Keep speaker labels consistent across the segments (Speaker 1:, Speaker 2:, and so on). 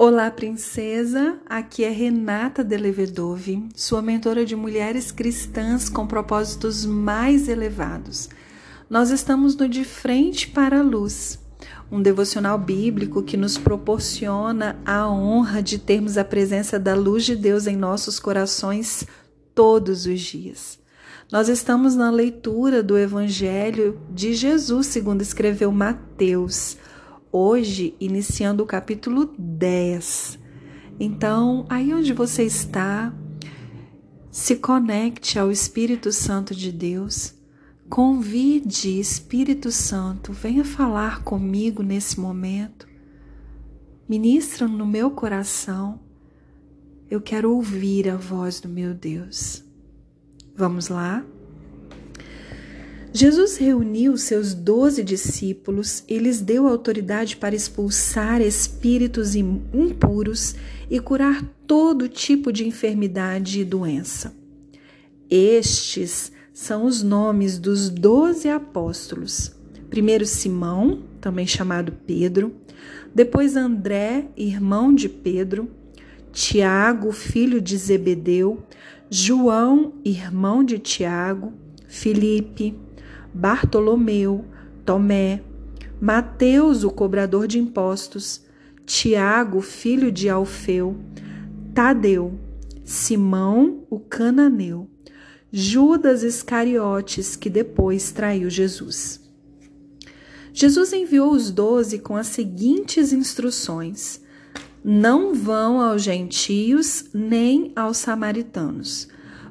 Speaker 1: Olá, princesa! Aqui é Renata Delevedove, sua mentora de mulheres cristãs com propósitos mais elevados. Nós estamos no De Frente para a Luz, um devocional bíblico que nos proporciona a honra de termos a presença da luz de Deus em nossos corações todos os dias. Nós estamos na leitura do Evangelho de Jesus, segundo escreveu Mateus hoje iniciando o capítulo 10. Então, aí onde você está, se conecte ao Espírito Santo de Deus. Convide Espírito Santo, venha falar comigo nesse momento. Ministra no meu coração. Eu quero ouvir a voz do meu Deus. Vamos lá? Jesus reuniu seus doze discípulos e lhes deu autoridade para expulsar espíritos impuros e curar todo tipo de enfermidade e doença. Estes são os nomes dos doze apóstolos. Primeiro Simão, também chamado Pedro, depois André, irmão de Pedro, Tiago, filho de Zebedeu, João, irmão de Tiago, Filipe, Bartolomeu, Tomé, Mateus, o cobrador de impostos, Tiago, filho de Alfeu, Tadeu, Simão, o cananeu, Judas Iscariotes, que depois traiu Jesus. Jesus enviou os doze com as seguintes instruções: Não vão aos gentios nem aos samaritanos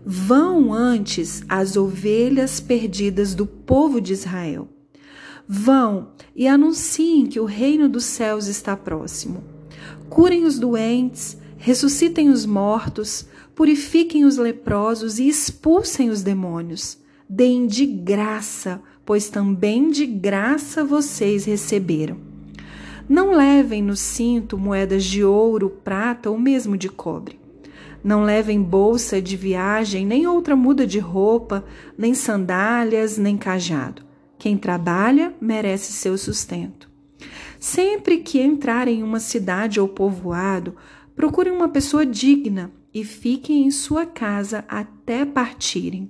Speaker 1: Vão antes as ovelhas perdidas do povo de Israel. Vão e anunciem que o reino dos céus está próximo. Curem os doentes, ressuscitem os mortos, purifiquem os leprosos e expulsem os demônios. Deem de graça, pois também de graça vocês receberam. Não levem no cinto moedas de ouro, prata ou mesmo de cobre. Não levem bolsa de viagem, nem outra muda de roupa, nem sandálias, nem cajado. Quem trabalha merece seu sustento. Sempre que entrarem em uma cidade ou povoado, procurem uma pessoa digna e fiquem em sua casa até partirem.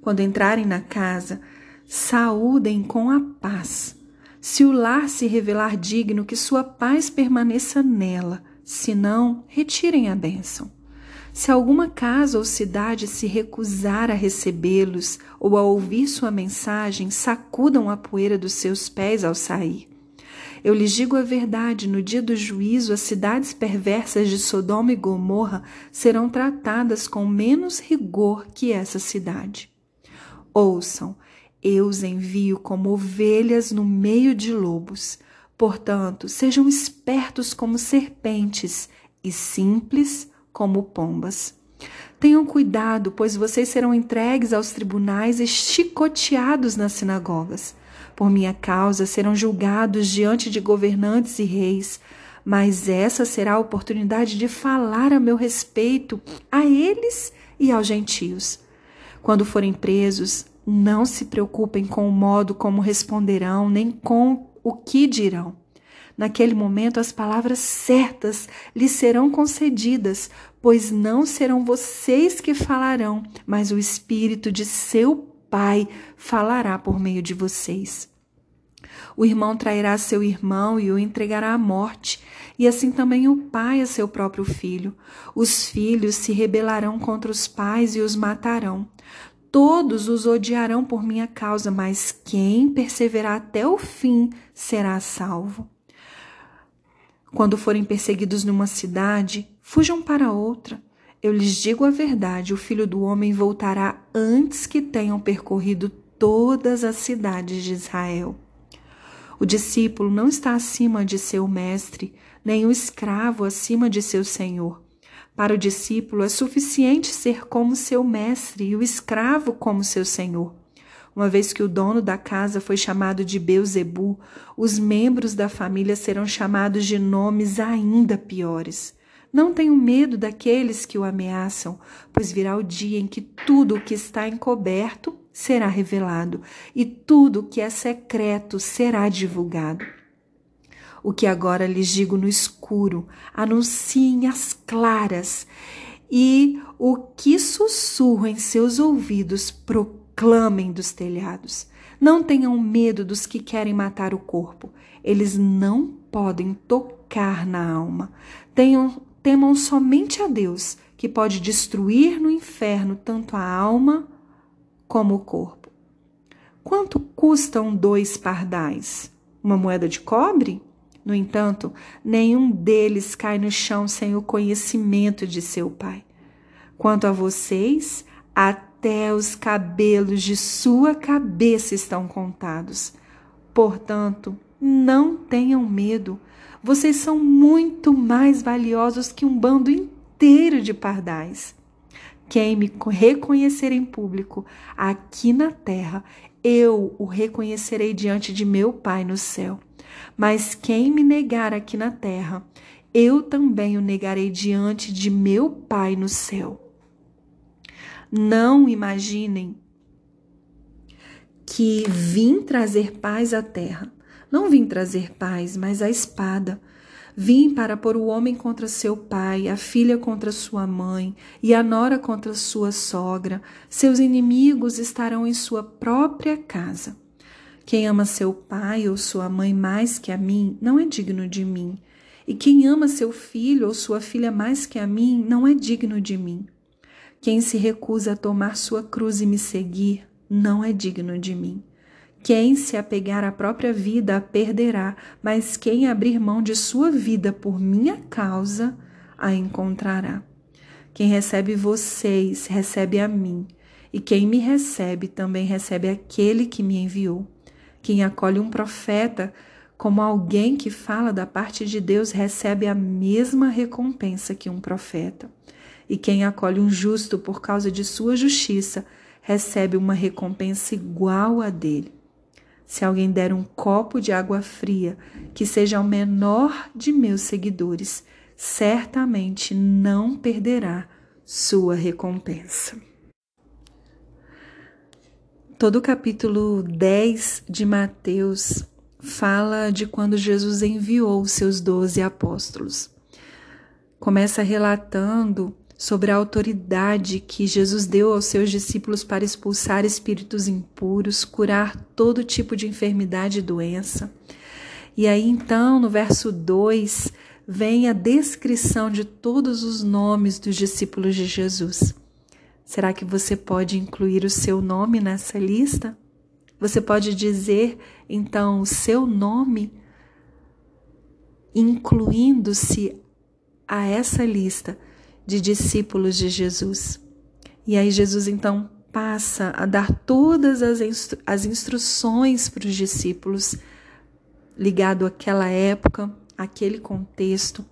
Speaker 1: Quando entrarem na casa, saúdem com a paz. Se o lar se revelar digno, que sua paz permaneça nela se não, retirem a bênção. Se alguma casa ou cidade se recusar a recebê-los ou a ouvir sua mensagem, sacudam a poeira dos seus pés ao sair. Eu lhes digo a verdade: no dia do juízo, as cidades perversas de Sodoma e Gomorra serão tratadas com menos rigor que essa cidade. Ouçam, eu os envio como ovelhas no meio de lobos. Portanto, sejam espertos como serpentes e simples como pombas. Tenham cuidado, pois vocês serão entregues aos tribunais e chicoteados nas sinagogas. Por minha causa serão julgados diante de governantes e reis, mas essa será a oportunidade de falar a meu respeito a eles e aos gentios. Quando forem presos, não se preocupem com o modo como responderão, nem com o que dirão. Naquele momento, as palavras certas lhes serão concedidas, pois não serão vocês que falarão, mas o Espírito de seu Pai falará por meio de vocês. O irmão trairá seu irmão e o entregará à morte, e assim também o pai a seu próprio filho. Os filhos se rebelarão contra os pais e os matarão. Todos os odiarão por minha causa, mas quem perseverar até o fim será salvo. Quando forem perseguidos numa cidade, fujam para outra. Eu lhes digo a verdade: o filho do homem voltará antes que tenham percorrido todas as cidades de Israel. O discípulo não está acima de seu mestre, nem o escravo acima de seu senhor. Para o discípulo é suficiente ser como seu mestre e o escravo como seu senhor. Uma vez que o dono da casa foi chamado de Beuzebu, os membros da família serão chamados de nomes ainda piores. Não tenham medo daqueles que o ameaçam, pois virá o dia em que tudo o que está encoberto será revelado e tudo o que é secreto será divulgado. O que agora lhes digo no escuro, anunciem as claras, e o que sussurro em seus ouvidos, proclamem dos telhados. Não tenham medo dos que querem matar o corpo, eles não podem tocar na alma. Tenham, temam somente a Deus, que pode destruir no inferno tanto a alma como o corpo. Quanto custam dois pardais? Uma moeda de cobre? No entanto, nenhum deles cai no chão sem o conhecimento de seu pai. Quanto a vocês, até os cabelos de sua cabeça estão contados. Portanto, não tenham medo. Vocês são muito mais valiosos que um bando inteiro de pardais. Quem me reconhecer em público aqui na terra, eu o reconhecerei diante de meu Pai no céu. Mas quem me negar aqui na terra, eu também o negarei diante de meu Pai no céu. Não imaginem que vim trazer paz à terra. Não vim trazer paz, mas a espada. Vim para pôr o homem contra seu pai, a filha contra sua mãe e a nora contra sua sogra. Seus inimigos estarão em sua própria casa. Quem ama seu pai ou sua mãe mais que a mim não é digno de mim. E quem ama seu filho ou sua filha mais que a mim não é digno de mim. Quem se recusa a tomar sua cruz e me seguir não é digno de mim. Quem se apegar à própria vida a perderá, mas quem abrir mão de sua vida por minha causa a encontrará. Quem recebe vocês recebe a mim, e quem me recebe também recebe aquele que me enviou. Quem acolhe um profeta como alguém que fala da parte de Deus recebe a mesma recompensa que um profeta. E quem acolhe um justo por causa de sua justiça recebe uma recompensa igual a dele. Se alguém der um copo de água fria, que seja o menor de meus seguidores, certamente não perderá sua recompensa. Todo o capítulo 10 de Mateus fala de quando Jesus enviou os seus doze apóstolos. Começa relatando sobre a autoridade que Jesus deu aos seus discípulos para expulsar espíritos impuros, curar todo tipo de enfermidade e doença. E aí então, no verso 2, vem a descrição de todos os nomes dos discípulos de Jesus. Será que você pode incluir o seu nome nessa lista? Você pode dizer então o seu nome, incluindo-se a essa lista de discípulos de Jesus. E aí Jesus então passa a dar todas as, instru as instruções para os discípulos ligado àquela época, aquele contexto,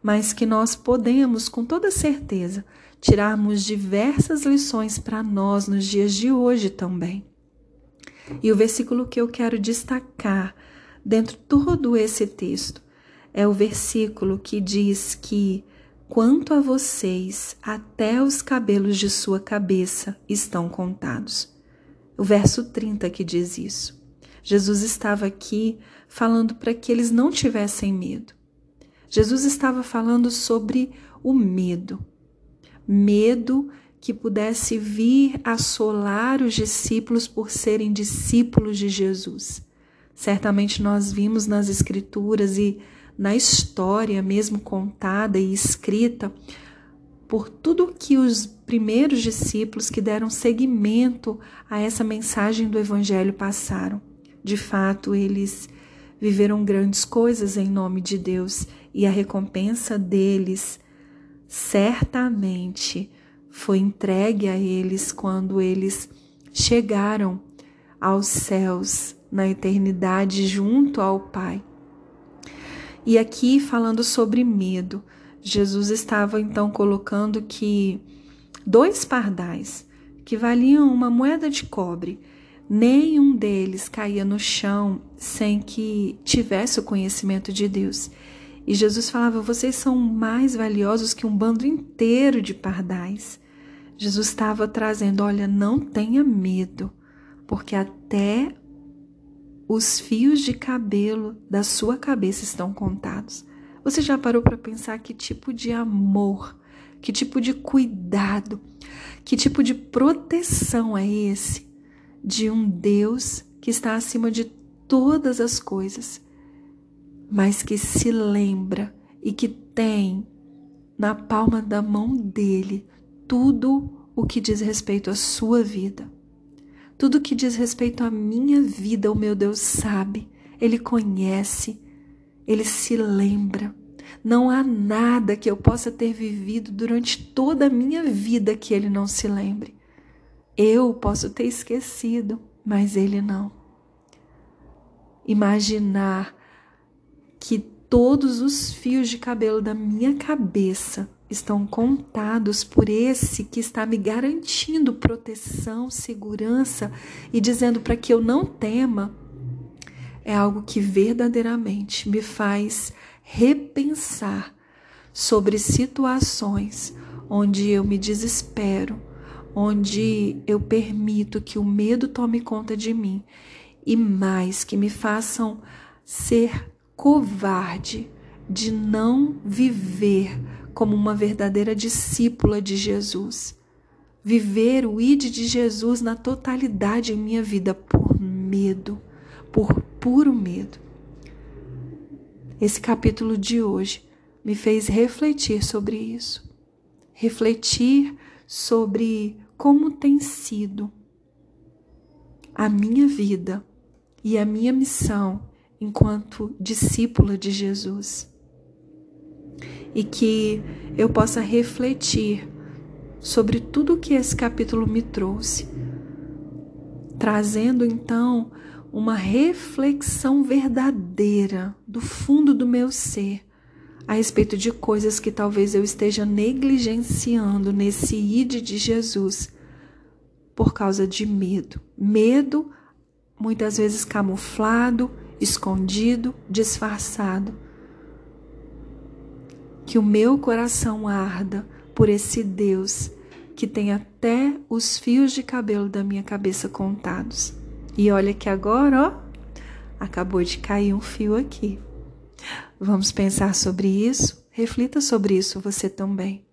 Speaker 1: mas que nós podemos com toda certeza tirarmos diversas lições para nós nos dias de hoje também. E o versículo que eu quero destacar dentro de todo esse texto é o versículo que diz que quanto a vocês, até os cabelos de sua cabeça estão contados. O verso 30 que diz isso. Jesus estava aqui falando para que eles não tivessem medo. Jesus estava falando sobre o medo medo que pudesse vir assolar os discípulos por serem discípulos de Jesus. Certamente nós vimos nas Escrituras e na história mesmo contada e escrita por tudo que os primeiros discípulos que deram seguimento a essa mensagem do Evangelho passaram. De fato, eles viveram grandes coisas em nome de Deus e a recompensa deles certamente foi entregue a eles quando eles chegaram aos céus na eternidade junto ao Pai. E aqui falando sobre medo, Jesus estava então colocando que dois pardais que valiam uma moeda de cobre, nenhum deles caía no chão sem que tivesse o conhecimento de Deus. E Jesus falava: Vocês são mais valiosos que um bando inteiro de pardais. Jesus estava trazendo: Olha, não tenha medo, porque até os fios de cabelo da sua cabeça estão contados. Você já parou para pensar que tipo de amor, que tipo de cuidado, que tipo de proteção é esse de um Deus que está acima de todas as coisas, mas que se lembra e que tem na palma da mão dele tudo o que diz respeito à sua vida. Tudo que diz respeito à minha vida, o meu Deus sabe, Ele conhece, Ele se lembra. Não há nada que eu possa ter vivido durante toda a minha vida que Ele não se lembre. Eu posso ter esquecido, mas Ele não. Imaginar que todos os fios de cabelo da minha cabeça estão contados por esse que está me garantindo proteção, segurança e dizendo para que eu não tema, é algo que verdadeiramente me faz repensar sobre situações onde eu me desespero, onde eu permito que o medo tome conta de mim e mais que me façam ser covarde de não viver como uma verdadeira discípula de Jesus. Viver o id de Jesus na totalidade em minha vida por medo, por puro medo. Esse capítulo de hoje me fez refletir sobre isso. Refletir sobre como tem sido a minha vida e a minha missão enquanto discípula de Jesus e que eu possa refletir sobre tudo que esse capítulo me trouxe, trazendo então uma reflexão verdadeira do fundo do meu ser a respeito de coisas que talvez eu esteja negligenciando nesse ide de Jesus por causa de medo. Medo, muitas vezes camuflado, escondido, disfarçado que o meu coração arda por esse Deus que tem até os fios de cabelo da minha cabeça contados. E olha que agora, ó, acabou de cair um fio aqui. Vamos pensar sobre isso? Reflita sobre isso você também.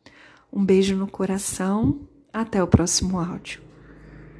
Speaker 1: Um beijo no coração. Até o próximo áudio.